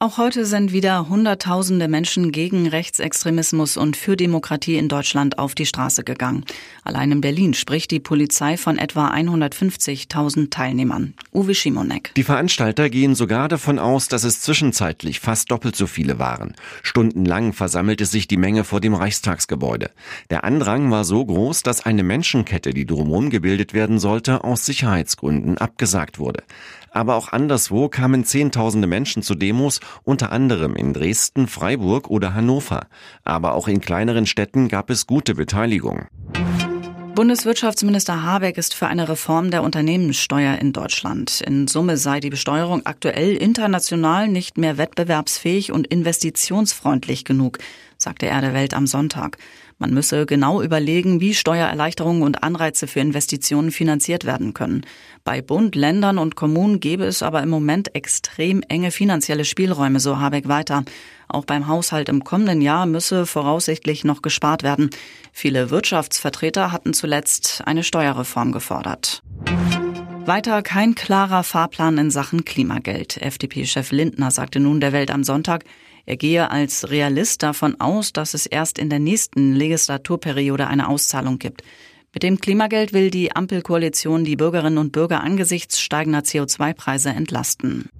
Auch heute sind wieder Hunderttausende Menschen gegen Rechtsextremismus und für Demokratie in Deutschland auf die Straße gegangen. Allein in Berlin spricht die Polizei von etwa 150.000 Teilnehmern. Uwe Schimonek. Die Veranstalter gehen sogar davon aus, dass es zwischenzeitlich fast doppelt so viele waren. Stundenlang versammelte sich die Menge vor dem Reichstagsgebäude. Der Andrang war so groß, dass eine Menschenkette, die drumherum gebildet werden sollte, aus Sicherheitsgründen abgesagt wurde. Aber auch anderswo kamen Zehntausende Menschen zu Demos, unter anderem in Dresden, Freiburg oder Hannover. Aber auch in kleineren Städten gab es gute Beteiligung. Bundeswirtschaftsminister Habeck ist für eine Reform der Unternehmenssteuer in Deutschland. In Summe sei die Besteuerung aktuell international nicht mehr wettbewerbsfähig und investitionsfreundlich genug, sagte er der Welt am Sonntag. Man müsse genau überlegen, wie Steuererleichterungen und Anreize für Investitionen finanziert werden können. Bei Bund, Ländern und Kommunen gäbe es aber im Moment extrem enge finanzielle Spielräume, so Habeck weiter. Auch beim Haushalt im kommenden Jahr müsse voraussichtlich noch gespart werden. Viele Wirtschaftsvertreter hatten zuletzt eine Steuerreform gefordert. Weiter kein klarer Fahrplan in Sachen Klimageld. FDP-Chef Lindner sagte nun der Welt am Sonntag, er gehe als Realist davon aus, dass es erst in der nächsten Legislaturperiode eine Auszahlung gibt. Mit dem Klimageld will die Ampelkoalition die Bürgerinnen und Bürger angesichts steigender CO2-Preise entlasten.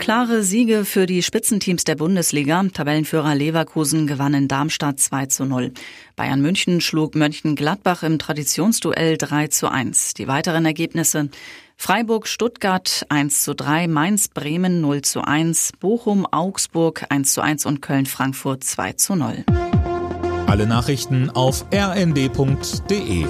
Klare Siege für die Spitzenteams der Bundesliga. Tabellenführer Leverkusen gewann in Darmstadt 2 zu 0. Bayern München schlug Mönchengladbach im Traditionsduell 3 zu 1. Die weiteren Ergebnisse Freiburg, Stuttgart 1 zu 3, Mainz, Bremen 0 zu 1, Bochum, Augsburg 1 zu 1 und Köln, Frankfurt 2 zu 0. Alle Nachrichten auf rnd.de